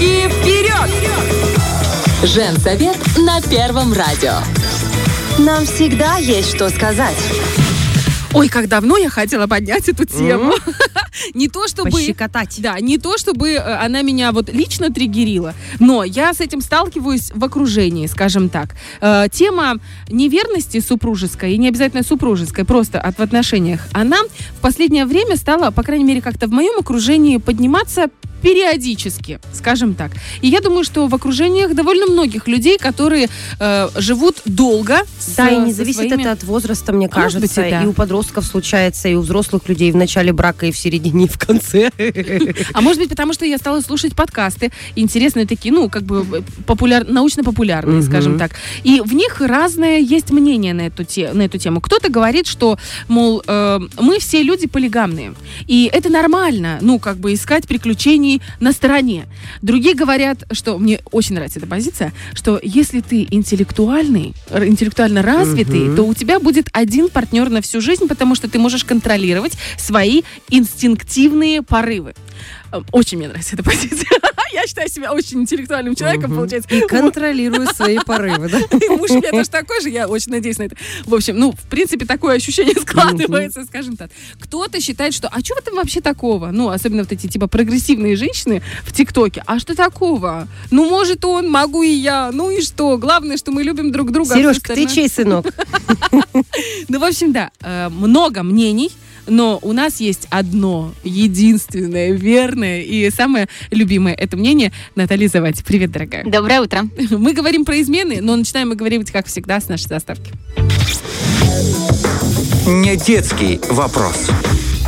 Руки вперед! Женсовет на Первом радио. Нам всегда есть что сказать. Ой, как давно я хотела поднять эту тему. Не то чтобы... Пощекотать. Да, не то чтобы э, она меня вот лично триггерила, но я с этим сталкиваюсь в окружении, скажем так. Э, Тема неверности супружеской, и не обязательно супружеской, просто от в отношениях, она в последнее время стала, по крайней мере, как-то в моем окружении подниматься периодически, скажем так. И я думаю, что в окружениях довольно многих людей, которые э, живут долго. с- Да, и не зависит своими- это от возраста, мне А может кажется. быть, и да. И у подростков случается, и у взрослых людей в начале брака, и в середине, и в конце. А может быть, потому что я стала слушать подкасты, интересные такие, ну, как бы э, популяр... научно-популярные, Мгм. скажем так. И в них разное есть мнение на эту, те... на эту тему. Кто-то говорит, что, мол, э, мы все люди полигамные. И это нормально, ну, как бы искать на стороне. Другие говорят, что мне очень нравится эта позиция, что если ты интеллектуальный, интеллектуально развитый, Мгм. то у тебя будет один партнер на всю жизнь, потому что ты можешь контролировать свои инстинктивные порывы. Э, Очень мне нравится эта позиция. Я считаю себя очень интеллектуальным человеком, получается. И контролирую свои порывы, да? И муж у меня тоже такой же, я очень надеюсь на это. В общем, ну, в принципе, такое ощущение складывается, скажем так. Кто-то считает, что, а что в этом вообще такого? Ну, особенно вот эти, типа, прогрессивные женщины в ТикТоке. А что такого? Ну, может он, могу и я. Ну и что? Главное, что мы любим друг друга. Сережка, ты чей сынок? ну, в общем, да, э, много мнений, но у нас есть одно, единственное, верное и самое любимое это мнение Натальи Завати. Привет, дорогая. Доброе утро. Мы говорим про измены, но начинаем мы говорить, как всегда, с нашей заставки. Не детский вопрос.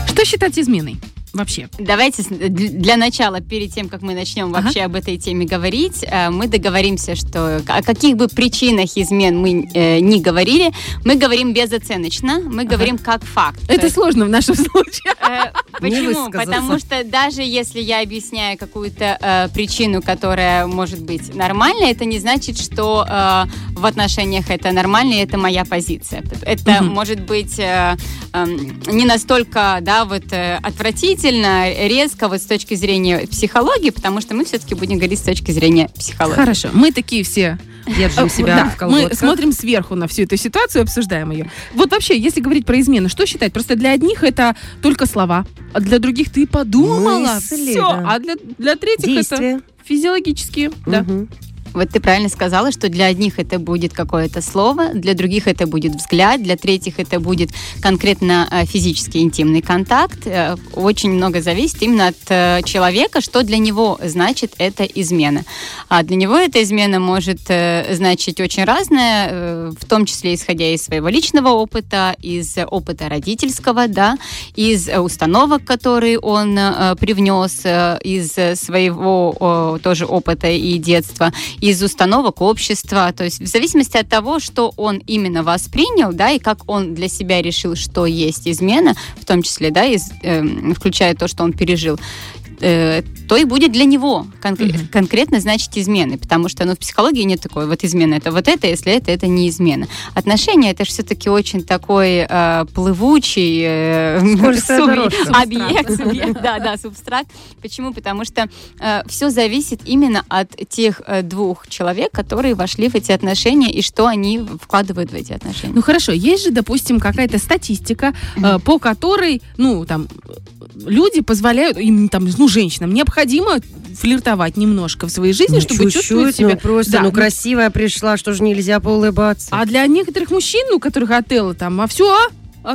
Что считать изменой вообще? Давайте д- для начала, перед тем, как мы начнем Ага. вообще об этой теме говорить, э, мы договоримся, что о каких бы причинах измен мы э, не говорили, мы говорим безоценочно, мы говорим как факт. То Это есть, сложно в нашем случае. э, Почему? Потому что даже если я объясняю какую-то э, причину, которая может быть нормальной, это не значит, что э, в отношениях это нормально, и это моя позиция. Это Мгм. может быть э, эм, не настолько, да, вот э, отвратительно, резко вот с точки зрения психологии, потому что мы все-таки будем говорить с точки зрения психологии. Хорошо, мы такие все Держим Э, себя да, в мы колготках. смотрим сверху на всю эту ситуацию, обсуждаем ее. Вот вообще, если говорить про измены, что считать? Просто для одних это только слова, а для других ты подумала, Мысли, все, да. а для, для третьих это Действия. физиологические, да. Вот ты правильно сказала, что для одних это будет какое-то слово, для других это будет взгляд, для третьих это будет конкретно э, физический интимный контакт. Э, Очень много зависит именно от э, человека, что для него значит эта измена. А для него эта измена может значить очень разное, в том числе исходя из своего личного опыта, из опыта родительского, да, из установок, которые он привнес, из своего тоже опыта и детства, из установок общества, то есть в зависимости от того, что он именно воспринял, да, и как он для себя решил, что есть измена, в том числе, да, из, эм, включая то, что он пережил, э, то и будет для него конкре- Мгм. конкретно значит измены, потому что ну, в психологии нет такой вот измена это вот это, если это, это не измена. Отношения это же все-таки очень такой э, плывучий э, дорожка. объект, субъект, да, да, субстракт. Почему? Потому что все зависит именно от тех э, двух человек, которые вошли в эти отношения и что они вкладывают в эти отношения. Ну хорошо, есть же, допустим, какая-то статистика, э, по которой, ну, там, э, люди позволяют, им, там, ну, женщинам необходимо флиртовать немножко в своей жизни, Ну, чтобы чувствовать чуть-чуть, себя... ну просто, Да, ну ну, красивая пришла, что же нельзя поулыбаться? А для некоторых мужчин, у которых отелы там, а все, а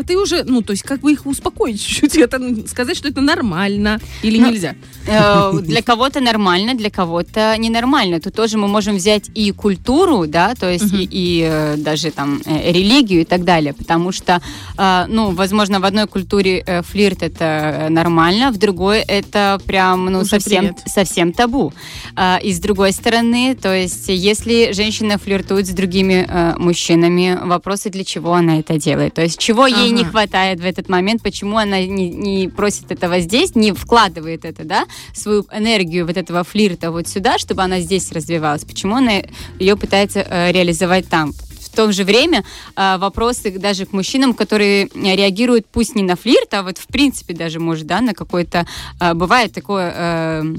ты уже, ну, то есть, как бы их успокоить чуть-чуть, это сказать, что это нормально или Ну, нельзя. Э, Для кого-то нормально, для кого-то ненормально. Тут тоже мы можем взять и культуру, да, то есть Мгм. и, и, э, даже там э, религию и так далее, потому что, э, ну, возможно, в одной культуре э, флирт это э, нормально, в другой это прям, ну, Уже совсем, привет. совсем табу. А, И с другой стороны, то есть если женщина флиртует с другими э, мужчинами, вопросы, для чего она это делает, то есть чего ей не хватает в этот момент, почему она не, не просит этого здесь, не вкладывает это, да, свою энергию вот этого флирта вот сюда, чтобы она здесь развивалась, почему она ее пытается э, реализовать там. В то же время э, вопросы даже к мужчинам, которые реагируют пусть не на флирт, а вот в принципе даже может, да, на какой-то... э, бывает такое... э,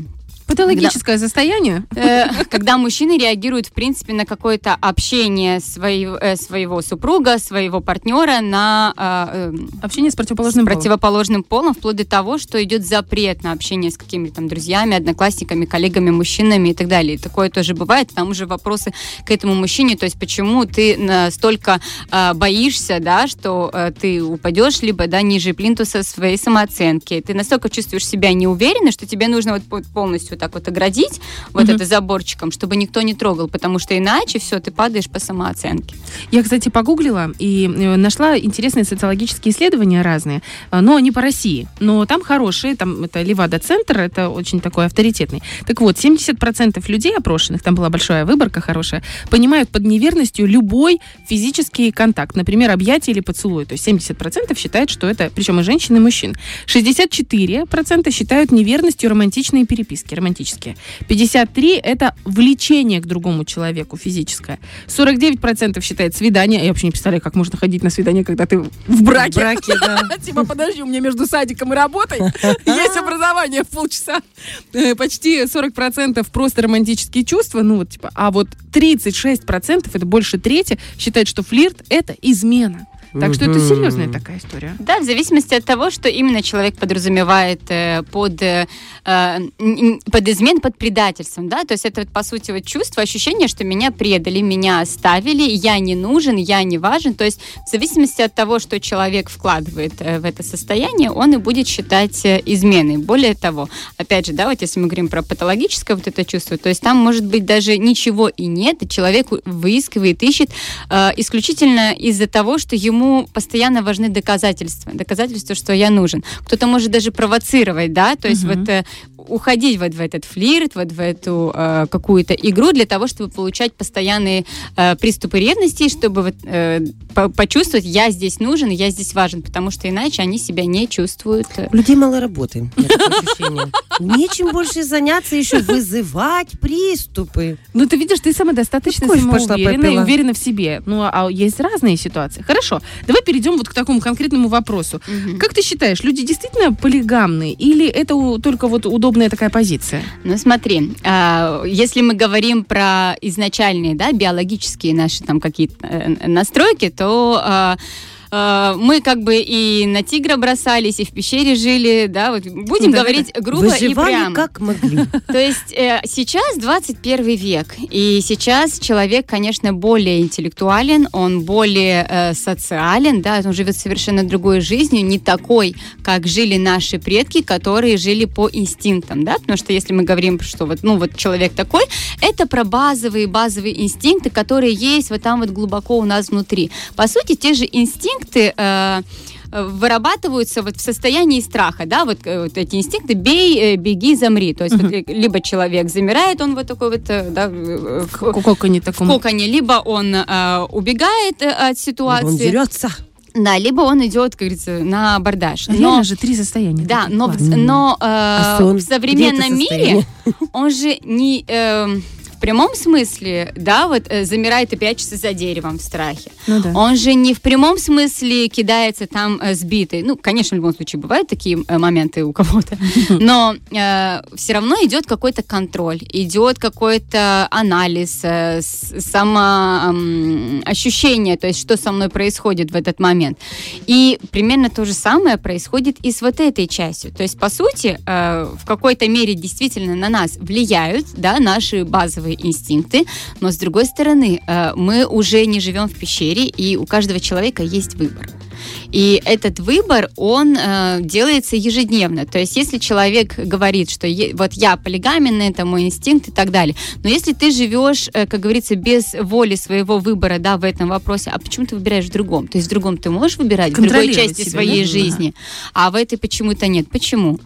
Патологическое состояние? Э, когда мужчины реагируют, в принципе, на какое-то общение своего, э, своего супруга, своего партнера на э, Общение с противоположным с полом. противоположным полом, вплоть до того, что идет запрет на общение с какими-то там друзьями, одноклассниками, коллегами, мужчинами и так далее. И такое тоже бывает. Там уже вопросы к этому мужчине, то есть почему ты настолько э, боишься, да, что э, ты упадешь, либо да, ниже плинтуса своей самооценки. Ты настолько чувствуешь себя неуверенно, что тебе нужно вот по- полностью вот так вот оградить вот Мгм. это заборчиком, чтобы никто не трогал, потому что иначе все, ты падаешь по самооценке. Я, кстати, погуглила и э, нашла интересные социологические исследования разные, э, но не по России. Но там хорошие, там это Левада-центр, это очень такой авторитетный. Так вот, 70% людей опрошенных, там была большая выборка хорошая, понимают под неверностью любой физический контакт, например, объятие или поцелуй. То есть 70% считают, что это, причем и женщин, и мужчин. 64% считают неверностью романтичные переписки, романтические. 53% это влечение к другому человеку физическое. 49% считает свидание. Я вообще не представляю, как можно ходить на свидание, когда ты в браке. В браке, да. Типа, подожди, у меня между садиком и работой есть образование в полчаса. Э, Почти 40% просто романтические чувства. Ну вот, типа, а вот 36%, это больше трети, считают, что флирт — это измена. Так что это серьезная такая история. Да, в зависимости от того, что именно человек подразумевает э, под, э, э, под измен, под предательством, да, то есть это вот, по сути вот чувство, ощущение, что меня предали, меня оставили, я не нужен, я не важен, то есть в зависимости от того, что человек вкладывает э, в это состояние, он и будет считать э, изменой. Более того, опять же, да, вот если мы говорим про патологическое вот это чувство, то есть там может быть даже ничего и нет, и человек выискивает, ищет э, исключительно из-за того, что ему постоянно важны доказательства, доказательства, что я нужен. Кто-то может даже провоцировать, да, то есть Мгм. вот э, уходить вот в этот флирт, вот в эту э, какую-то игру для того, чтобы получать постоянные э, приступы ревности, чтобы вот, э, по- почувствовать, я здесь нужен, я здесь важен, потому что иначе они себя не чувствуют. У людей мало работы. Нечем больше заняться, еще вызывать приступы. Ну, ты видишь, ты самодостаточно Ну, и попила. уверена в себе. Ну, а есть разные ситуации. Хорошо, давай перейдем вот к такому конкретному вопросу. Как ты считаешь, люди действительно полигамные или это у- только вот удобная такая позиция? Ну смотри, а, если мы говорим про изначальные, да, биологические наши там какие-то э, настройки, то а, а, мы как бы и на тигра бросались, и в пещере жили, да, вот будем Да-да-да. говорить грубо и прямо. как могли. То есть э, сейчас 21 век, и сейчас человек, конечно, более интеллектуален, он более э, социален, да, он живет совершенно другой жизнью, не такой, как жили наши предки, которые жили по инстинктам, да, потому что если мы говорим, что вот, ну, вот человек такой, это про базовые, базовые инстинкты, которые есть вот там вот глубоко у нас внутри. По сути, те же инстинкты э, э, вырабатываются вот в состоянии страха, да, вот, э, вот эти инстинкты «бей, э, беги, замри», то есть вот, э, либо человек замирает, он вот такой вот, э, да, в, в Коконе таком. коконе, либо он э, убегает от Он ситуации, дерется. да, либо он идет, как говорится, на абордаж. Реально же три состояния. Да, но, в- Класс. но э, А сон? в современном мире он же не э, в прямом смысле, да, вот э, замирает и прячется за деревом в страхе. Ну да. Он же не в прямом смысле кидается там э, сбитый. Ну, конечно, в любом случае бывают такие э, моменты у кого-то, но все равно идет какой-то контроль, идет какой-то анализ, э, самоощущение, то есть что со мной происходит в этот момент. И примерно то же самое происходит и с вот этой частью. То есть, по сути, э, в какой-то мере действительно на нас влияют да, наши базовые инстинкты, но с другой стороны, э, мы уже не живем в пещере, и у каждого человека есть выбор. И этот выбор, он э, делается ежедневно. То есть, если человек говорит, что е- вот я полигаменный, это мой инстинкт и так далее, но если ты живешь, э, как говорится, без воли своего выбора, да, в этом вопросе, а почему ты выбираешь в другом? То есть в другом ты можешь выбирать, в другой части себя, своей да? жизни, а в этой почему-то нет. Почему?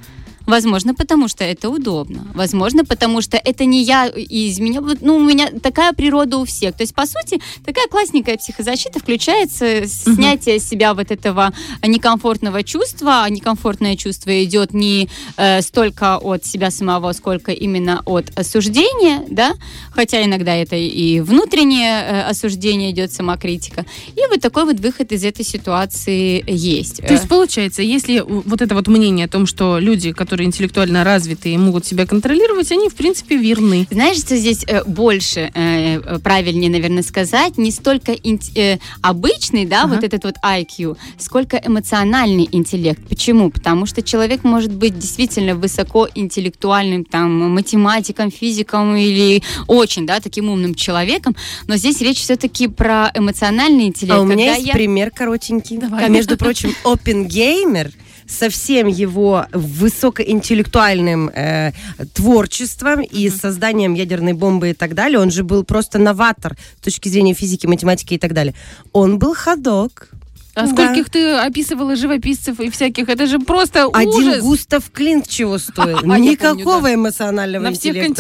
Возможно, потому что это удобно. Возможно, потому что это не я из меня. Ну, у меня такая природа у всех. То есть, по сути, такая классненькая психозащита включается снятие с себя вот этого некомфортного чувства. А некомфортное чувство идет не э, столько от себя самого, сколько именно от осуждения, да, хотя иногда это и внутреннее э, осуждение идет, самокритика. И вот такой вот выход из этой ситуации есть. То есть, получается, если вот это вот мнение о том, что люди, которые которые интеллектуально развиты и могут себя контролировать, они, в принципе, верны. Знаешь, что здесь э, больше э, э, правильнее, наверное, сказать, не столько э, обычный, да, Ага. вот этот вот IQ, сколько эмоциональный интеллект. Почему? Потому что человек может быть действительно высокоинтеллектуальным, там, математиком, физиком или очень, да, таким умным человеком, но здесь речь все-таки про эмоциональный интеллект. А у меня Когда есть я- пример коротенький. Давай. А, Между прочим, Опенгеймер со всем его высокоинтеллектуальным э, творчеством и созданием ядерной бомбы и так далее, он же был просто новатор с точки зрения физики, математики и так далее. Он был ходок. А Да. скольких ты описывала живописцев и всяких? Это же просто Один ужас. Густав Клинт чего стоит? Я помню, Никакого эмоционального На всех интеллекта.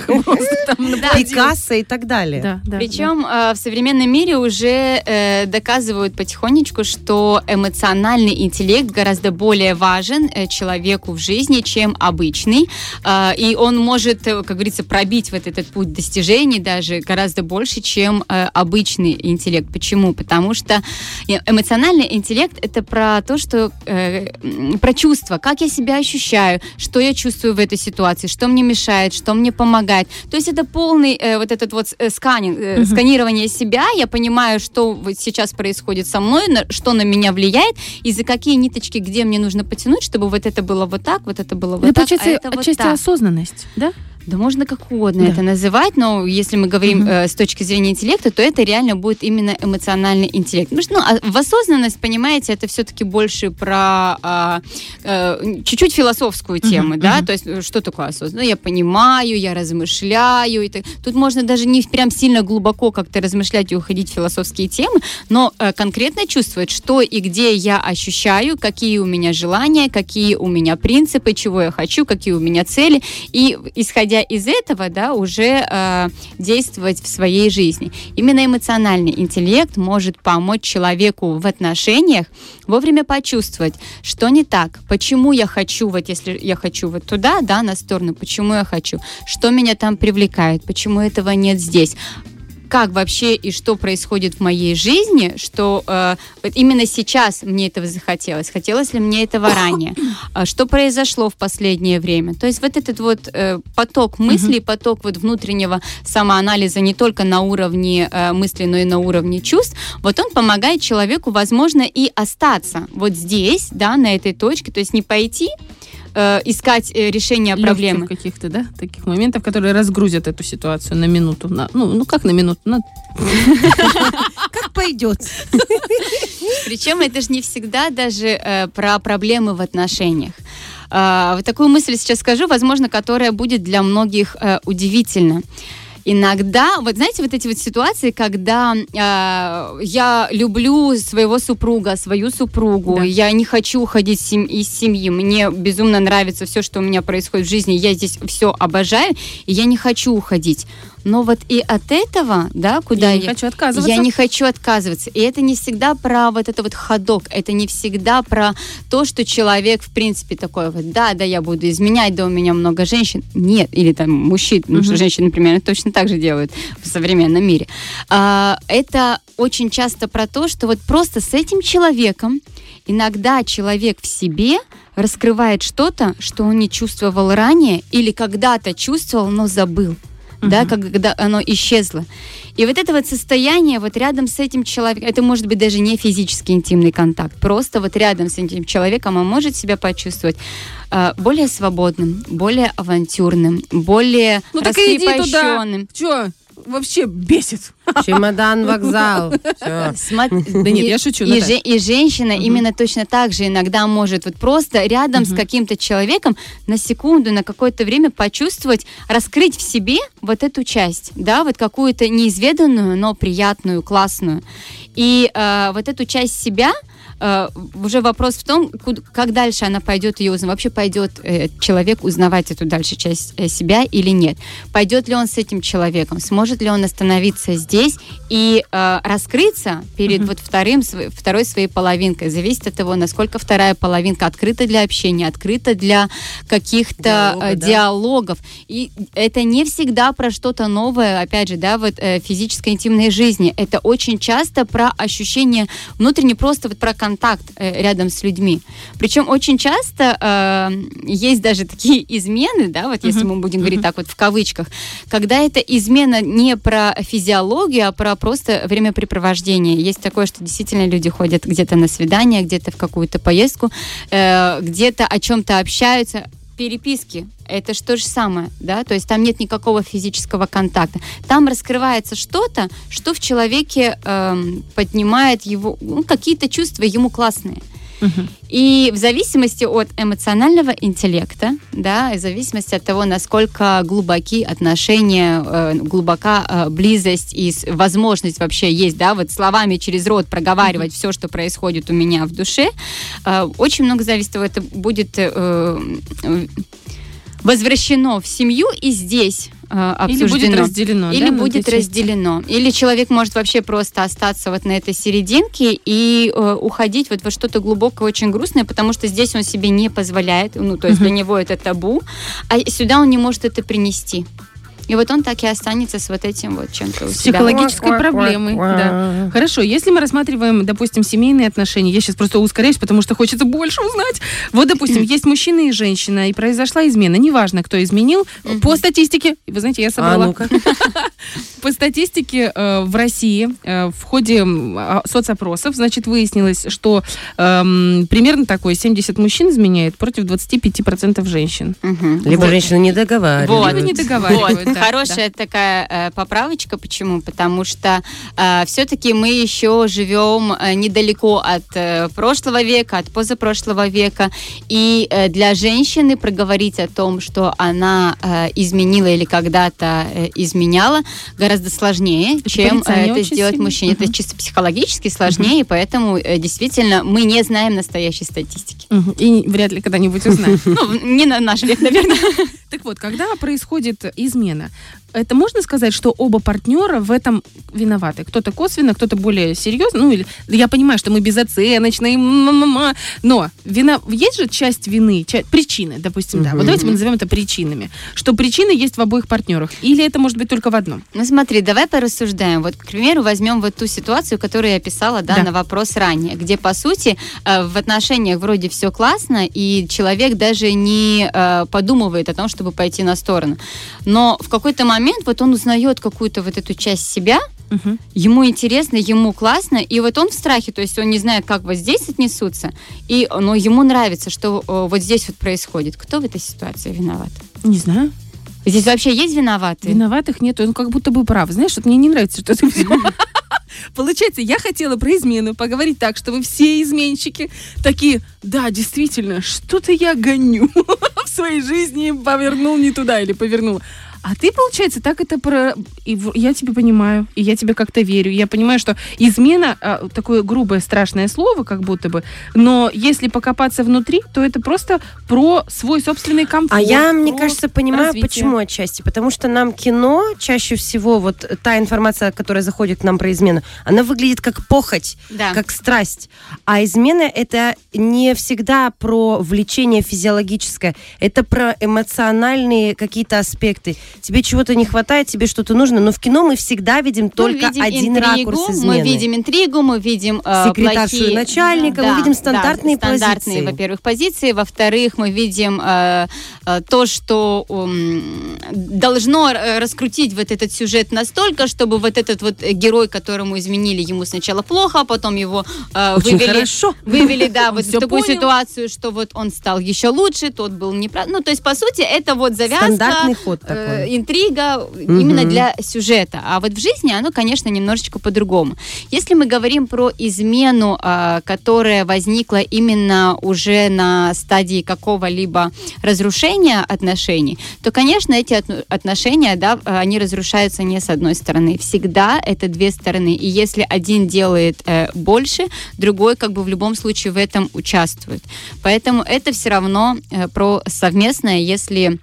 континентах просто там наплодил. Пикассо и так далее. Да, да, Причем э, в современном мире уже э, доказывают потихонечку, что эмоциональный интеллект гораздо более важен э, человеку в жизни, чем обычный. Э, и он может, э, как говорится, пробить вот этот путь достижений даже гораздо больше, чем обычный интеллект. Почему? Потому что э, эмоциональный интеллект это про то, что э, про чувства, как я себя ощущаю, что я чувствую в этой ситуации, что мне мешает, что мне помогает. То есть это полный э, вот этот вот э, сканинг, э, сканирование себя. Я понимаю, что вот сейчас происходит со мной, на- что на меня влияет, и за какие ниточки, где мне нужно потянуть, чтобы вот это было вот так, вот это было вот Это, так, получается, а это вот отчасти так. осознанность, да? Да можно как угодно Да. это называть, но если мы говорим Мгм. э, с точки зрения интеллекта, то это реально будет именно эмоциональный интеллект. Потому что, ну, а в осознанность, понимаете, это все-таки больше про а, э, чуть-чуть философскую тему, Мгм, да, мгм. то есть э, что такое осознанность? Ну, я понимаю, я размышляю. И так. Тут можно даже не прям сильно глубоко как-то размышлять и уходить в философские темы, но э, конкретно чувствовать, что и где я ощущаю, какие у меня желания, какие у меня принципы, чего я хочу, какие у меня цели, и исходя из этого, да, уже э, действовать в своей жизни. Именно эмоциональный интеллект может помочь человеку в отношениях вовремя почувствовать, что не так, почему я хочу, вот если я хочу вот туда, да, на сторону, почему я хочу, что меня там привлекает, почему этого нет здесь как вообще и что происходит в моей жизни, что э, вот именно сейчас мне этого захотелось, хотелось ли мне этого ранее, А что произошло в последнее время. То есть вот этот вот э, поток мыслей, поток вот внутреннего самоанализа не только на уровне э, мысли, но и на уровне чувств, вот он помогает человеку, возможно, и остаться вот здесь, да, на этой точке, то есть не пойти э, искать э, решение Лёгких проблемы. каких-то, да, таких моментов, которые разгрузят эту ситуацию на минуту. На, ну, ну, как на минуту? На... Как пойдет. Причем это же не всегда даже э, про проблемы в отношениях. А, вот такую мысль сейчас скажу, возможно, которая будет для многих э, удивительна. Иногда, вот знаете, вот эти вот ситуации, когда э, я люблю своего супруга, свою супругу, Да. я не хочу уходить сем- из семьи, мне безумно нравится все, что у меня происходит в жизни, я здесь все обожаю, и я не хочу уходить. Но вот и от этого, да, куда я не хочу отказываться. я не хочу отказываться. И это не всегда про вот это вот ходок. Это не всегда про то, что человек, в принципе, такой вот, да, да, я буду изменять, да, у меня много женщин. Нет. Или там мужчин, потому что Мгм. женщины, например, точно так же делают в современном мире. А, это очень часто про то, что вот просто с этим человеком иногда человек в себе раскрывает что-то, что он не чувствовал ранее или когда-то чувствовал, но забыл да, Мгм. как- когда оно исчезло. И вот это вот состояние вот рядом с этим человеком, это может быть даже не физический интимный контакт, просто вот рядом с этим человеком он может себя почувствовать э, более свободным, более авантюрным, более Ну так иди туда. раскрепощенным. Че, вообще бесит. Чемодан, вокзал. Да нет, я шучу, И, женщина именно точно так же иногда может вот просто рядом с каким-то человеком на секунду, на какое-то время почувствовать, раскрыть в себе вот эту часть, да, вот какую-то неизведанную, но приятную, классную. И э, вот эту часть себя э, уже вопрос в том, как дальше она пойдет ее узнавать. Вообще пойдет э, человек узнавать эту дальше часть э, себя или нет. Пойдет ли он с этим человеком, сможет ли он остановиться здесь и э, раскрыться перед вот вторым, св- второй своей половинкой. Зависит от того, насколько вторая половинка открыта для общения, открыта для каких-то Диалога, э, да. диалогов. И это не всегда про что-то новое, опять же, да, вот э, физической интимной жизни. Это очень часто про ощущение внутренне, просто вот про контакт э, рядом с людьми. Причем очень часто э, есть даже такие измены, да, вот если мы будем говорить так вот в кавычках, когда это измена не про физиологию, а про просто времяпрепровождение. Есть такое, что действительно люди ходят где-то на свидание, где-то в какую-то поездку, э, где-то о чем-то общаются, переписки это же то же самое, да, то есть там нет никакого физического контакта. Там раскрывается что-то, что в человеке эм, поднимает его, ну, какие-то чувства ему классные. И в зависимости от эмоционального интеллекта, да, и в зависимости от того, насколько глубоки отношения, э, глубока э, близость и возможность вообще есть, да, вот словами через рот проговаривать все, что происходит у меня в душе, э, очень много зависит от того, это будет э, э, возвращено в семью и здесь э, Или обсуждено. будет разделено. Или да, будет разделено. Или человек может вообще просто остаться вот на этой серединке и э, уходить вот во что-то глубокое, очень грустное, потому что здесь он себе не позволяет, ну, то есть для него это табу, а сюда он не может это принести. И вот он так и останется с вот этим вот чем-то у С себя. психологической проблемой. Да. Хорошо, если мы рассматриваем, допустим, семейные отношения, я сейчас просто ускоряюсь, потому что хочется больше узнать. Вот, допустим, есть мужчина и женщина, и произошла измена. Неважно, кто изменил. По статистике, вы знаете, я А собрала ну-ка. по статистике э, в России э, в ходе а, соцопросов, значит, выяснилось, что эм, примерно такой 70 мужчин изменяет против 25% женщин. Мгм. Либо Вот. женщины не договаривают. Либо не договаривают. Вот, да, хорошая такая э, поправочка. Почему? Потому что все-таки мы еще живем э, недалеко от э, прошлого века, от позапрошлого века. И э, для женщины проговорить о том, что она э, изменила или когда-то э, изменяла, гораздо сложнее, Это чем э, это сделать мужчине. Это Мгм. чисто психологически сложнее, и поэтому э, действительно мы не знаем настоящей статистики. Мгм. И вряд ли когда-нибудь узнаем. Ну, не на наш век, наверное. Так вот, когда происходит измена, это можно сказать, что оба партнера в этом виноваты? Кто-то косвенно, кто-то более серьезно. Ну, или я понимаю, что мы безоценочные, м-м-м, но вина, есть же часть вины, ча- причины, допустим, да. Вот давайте мы назовем это причинами. Что причины есть в обоих партнерах. Или это может быть только в одном? Ну смотри, давай порассуждаем. Вот, к примеру, возьмем вот ту ситуацию, которую я писала, да, Да. на вопрос ранее, где, по сути, э, в отношениях вроде все классно, и человек даже не э, подумывает о том, чтобы пойти на сторону. Но в какой-то момент вот он узнает какую-то вот эту часть себя, Мгм. ему интересно, ему классно, и вот он в страхе, то есть он не знает, как вот здесь отнесутся, и, но ему нравится, что э, вот здесь вот происходит. Кто в этой ситуации виноват? Не знаю. Здесь вообще есть виноватые? Виноватых нету, он как будто бы прав. Знаешь, вот мне не нравится, что ты Получается, я хотела про измену поговорить так, что вы все изменщики такие, да, действительно, что-то я гоню своей жизни, повернул не туда или повернула. А ты, получается, так это про... И я тебя понимаю, и я тебе как-то верю. Я понимаю, что измена а, такое грубое, страшное слово, как будто бы, но если покопаться внутри, то это просто про свой собственный комфорт. А я, мне кажется, понимаю, развитие. почему отчасти. Потому что нам кино чаще всего, вот та информация, которая заходит к нам про измену, она выглядит как похоть, Да. как страсть. А измена это не всегда про влечение физиологическое, это про эмоциональные какие-то аспекты. Тебе чего-то не хватает, тебе что-то нужно, но в кино мы всегда видим только видим один интригу, ракурс измены. Мы видим интригу, мы видим э, Секретаршу плохие- начальника, мы видим стандартные стандартные, позиции. во-первых, позиции, во-вторых, мы видим э, э, то, что м, должно э, раскрутить вот этот сюжет настолько, чтобы вот этот вот э, герой, которому изменили, ему сначала плохо, а потом его э, Очень вывели, хорошо. вывели, да, вот в такую понял. ситуацию, что вот он стал еще лучше, тот был неправ. Ну, то есть, по сути, это вот завязка, Стандартный ход э, интрига именно для сюжета. А вот в жизни оно, конечно, немножечко по-другому. Если мы говорим про измену, а, которая возникла именно уже на стадии какого-либо разрушения отношений, то, конечно, эти отно- отношения, да, а, они разрушаются не с одной стороны. Всегда это две стороны. И если один делает э, больше, другой как бы в любом случае в этом участвует. Поэтому это все равно э, про совместное, если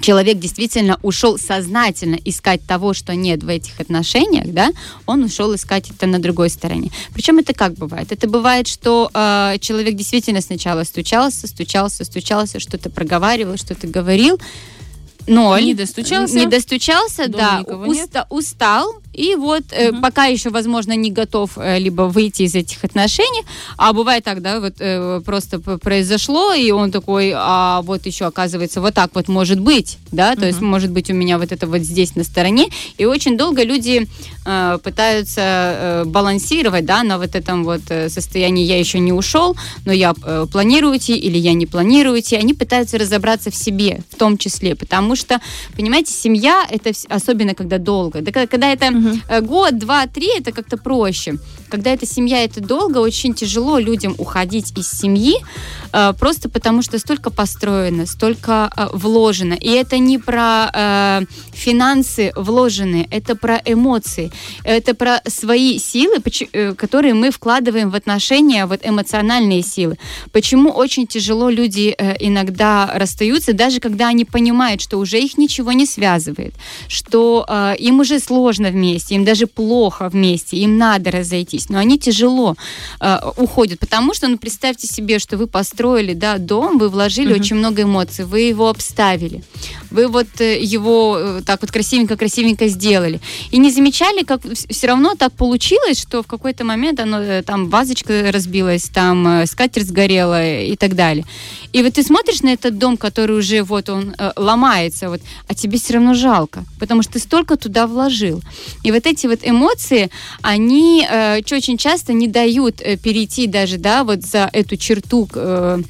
человек действительно ушел сознательно искать того, что нет в этих отношениях, да, он ушел искать это на другой стороне. Причем это как бывает? Это бывает, что э, человек действительно сначала стучался, стучался, стучался, что-то проговаривал, что-то говорил, ноль. Не достучался. Не достучался, да, уста- устал, и вот э, пока еще, возможно, не готов э, либо выйти из этих отношений, а бывает так, да, вот э, просто произошло, и он такой, а вот еще оказывается вот так вот может быть, да, то есть может быть у меня вот это вот здесь на стороне, и очень долго люди э, пытаются э, балансировать, да, на вот этом вот э, состоянии. Я еще не ушел, но я э, планирую идти или я не планирую идти, они пытаются разобраться в себе в том числе, потому что, понимаете, семья, это особенно когда долго, да, когда это э, год, два, три, это как-то проще. Когда это семья, это долго, очень тяжело людям уходить из семьи, э, просто потому что столько построено, столько э, вложено. И это не про финансы вложенные, это про эмоции, это про свои силы, которые мы вкладываем в отношения, вот эмоциональные силы. Почему очень тяжело люди иногда расстаются, даже когда они понимают, что уже их ничего не связывает, что им уже сложно вместе, им даже плохо вместе, им надо разойтись, но они тяжело э, уходят, потому что, ну, представьте себе, что вы построили, да, дом, вы вложили очень много эмоций, вы его обставили, вы вот э, его э, так вот красивенько-красивенько сделали, и не замечали, как все равно так получилось, что в какой-то момент оно, э, там вазочка разбилась, там скатерть сгорела и так далее. И вот ты смотришь на этот дом, который уже вот он ломается, вот, а тебе все равно жалко, потому что ты столько туда вложил. И вот эти вот эмоции, они э, очень часто не дают перейти даже, да, вот за эту черту э,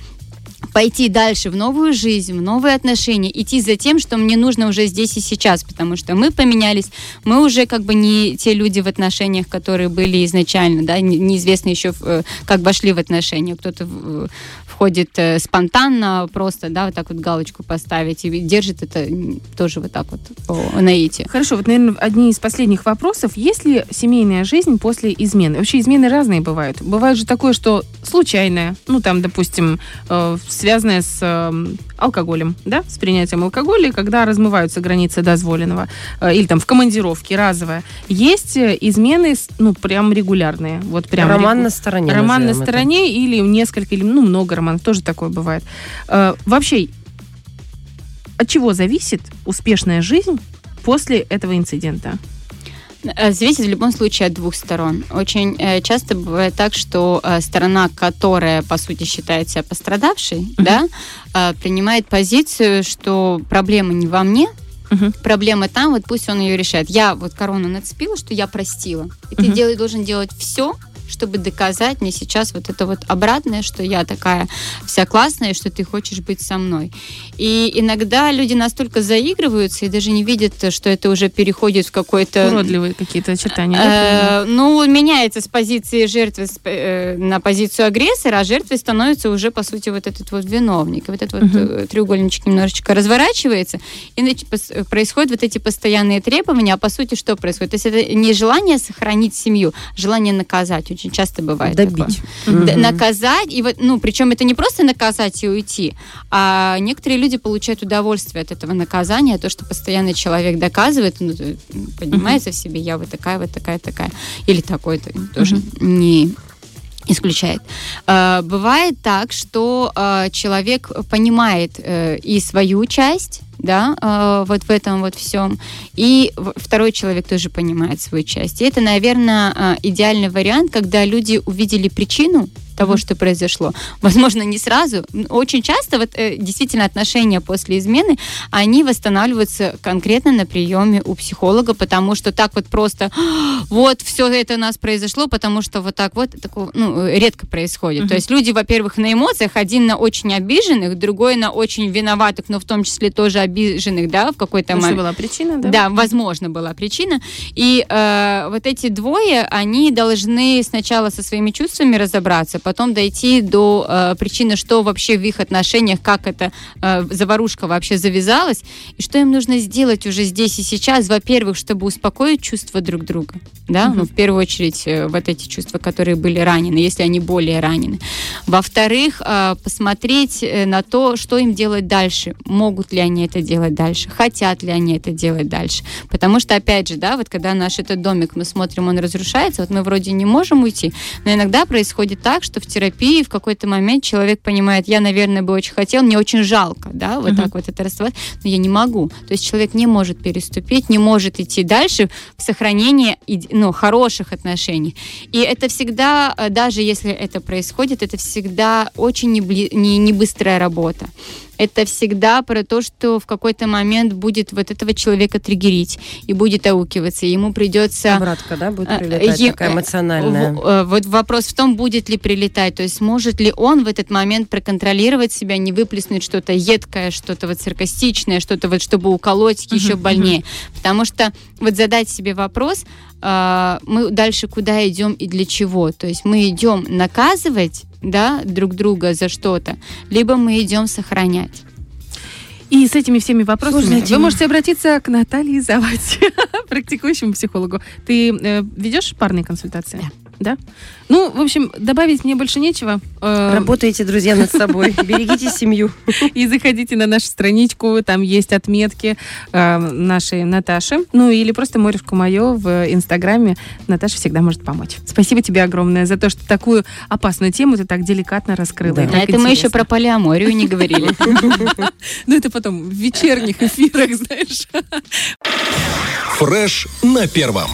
пойти дальше в новую жизнь, в новые отношения, идти за тем, что мне нужно уже здесь и сейчас, потому что мы поменялись, мы уже как бы не те люди в отношениях, которые были изначально, да, не- неизвестно еще, э, как вошли в отношения, кто-то в- входит э, спонтанно, просто, да, вот так вот галочку поставить и держит это тоже вот так вот по наитию. Хорошо, вот, наверное, одни из последних вопросов. Есть ли семейная жизнь после измены? Вообще измены разные бывают. Бывает же такое, что случайное, ну, там, допустим, э, связанное с э, алкоголем, да, с принятием алкоголя, когда размываются границы дозволенного, э, или там в командировке разовая. Есть э, измены, ну, прям регулярные. Вот прям Роман регу- на стороне. Роман на назовем это. стороне или несколько, или ну, много романов, тоже такое бывает. Э, вообще, от чего зависит успешная жизнь после этого инцидента? Э, Зависит в любом случае от двух сторон. Очень э, часто бывает так, что э, сторона, которая, по сути, считает себя пострадавшей, да, э, принимает позицию, что проблема не во мне, Мгм. проблема там, вот пусть он ее решает. Я вот корону нацепила, что я простила. И ты Мгм. дел- должен делать все, чтобы доказать мне сейчас вот это вот обратное, что я такая вся классная, что ты хочешь быть со мной. И иногда люди настолько заигрываются и даже не видят, что это уже переходит в какой-то... Уродливые какие-то очертания. да, Э, ну, меняется с позиции жертвы э, на позицию агрессора, а жертвой становится уже, по сути, вот этот вот виновник. Вот этот вот э, треугольничек немножечко разворачивается, и происходят вот эти постоянные требования, а по сути что происходит? То есть это не желание сохранить семью, желание наказать. Очень часто бывает Добить. такое. Мгм. Наказать, и вот, ну, причем это не просто наказать и уйти, а некоторые люди получают удовольствие от этого наказания, то, что постоянно человек доказывает, ну, поднимается в себе, я вот такая, вот такая, такая, или такой-то, тоже не исключает. Э, Бывает так, что э, человек понимает э, и свою часть, да, э, вот в этом вот всем, и второй человек тоже понимает свою часть. И это, наверное, идеальный вариант, когда люди увидели причину того, что произошло. Возможно, не сразу. Очень часто вот э, действительно отношения после измены, они восстанавливаются конкретно на приеме у психолога, потому что так вот просто вот все это у нас произошло, потому что вот так вот такого ну, э, редко происходит. То есть люди, во-первых, на эмоциях, один на очень обиженных, другой на очень виноватых, но в том числе тоже обиженных, да, в какой-то момент. была причина, да? Да, возможно, была причина. И э, вот эти двое, они должны сначала со своими чувствами разобраться, потом дойти до э, причины, что вообще в их отношениях, как эта э, заварушка вообще завязалась, и что им нужно сделать уже здесь и сейчас, во-первых, чтобы успокоить чувства друг друга, да, ну, в первую очередь, э, вот эти чувства, которые были ранены, если они более ранены. Во-вторых, э, посмотреть э, на то, что им делать дальше, могут ли они это делать дальше, хотят ли они это делать дальше. Потому что, опять же, да, вот когда наш этот домик, мы смотрим, он разрушается, вот мы вроде не можем уйти, но иногда происходит так, что в терапии в какой-то момент человек понимает, я, наверное, бы очень хотел, мне очень жалко, да, вот uh-huh. так вот это расставать, но я не могу. То есть человек не может переступить, не может идти дальше в сохранение ну, хороших отношений. И это всегда, э, даже если это происходит, это всегда очень не, не, не быстрая работа это всегда про то, что в какой-то момент будет вот этого человека триггерить и будет аукиваться, ему придется... Обратка, да, будет э, прилетать, е- такая эмоциональная. В, вот вопрос в том, будет ли прилетать, то есть может ли он в этот момент проконтролировать себя, не выплеснуть что-то едкое, что-то вот саркастичное, что-то вот, чтобы уколоть еще больнее. Потому что вот задать себе вопрос, э, мы дальше куда идем и для чего? То есть мы идем наказывать да, друг друга за что-то, либо мы идем сохранять. И с этими всеми вопросами Сложная вы можете обратиться к Наталье Завать, практикующему психологу. Ты э, ведешь парные консультации? Да. Да? Ну, в общем, добавить мне больше нечего. Э, Работайте, друзья, над собой. Берегите семью. И заходите на нашу страничку, там есть отметки э, нашей Наташи. Ну, или просто Морюшку мое в Инстаграме. Наташа всегда может помочь. Спасибо тебе огромное за то, что такую опасную тему ты так деликатно раскрыла. Да, это мы еще про полиаморию не говорили. Ну, это потом в вечерних эфирах, знаешь. Фреш на первом.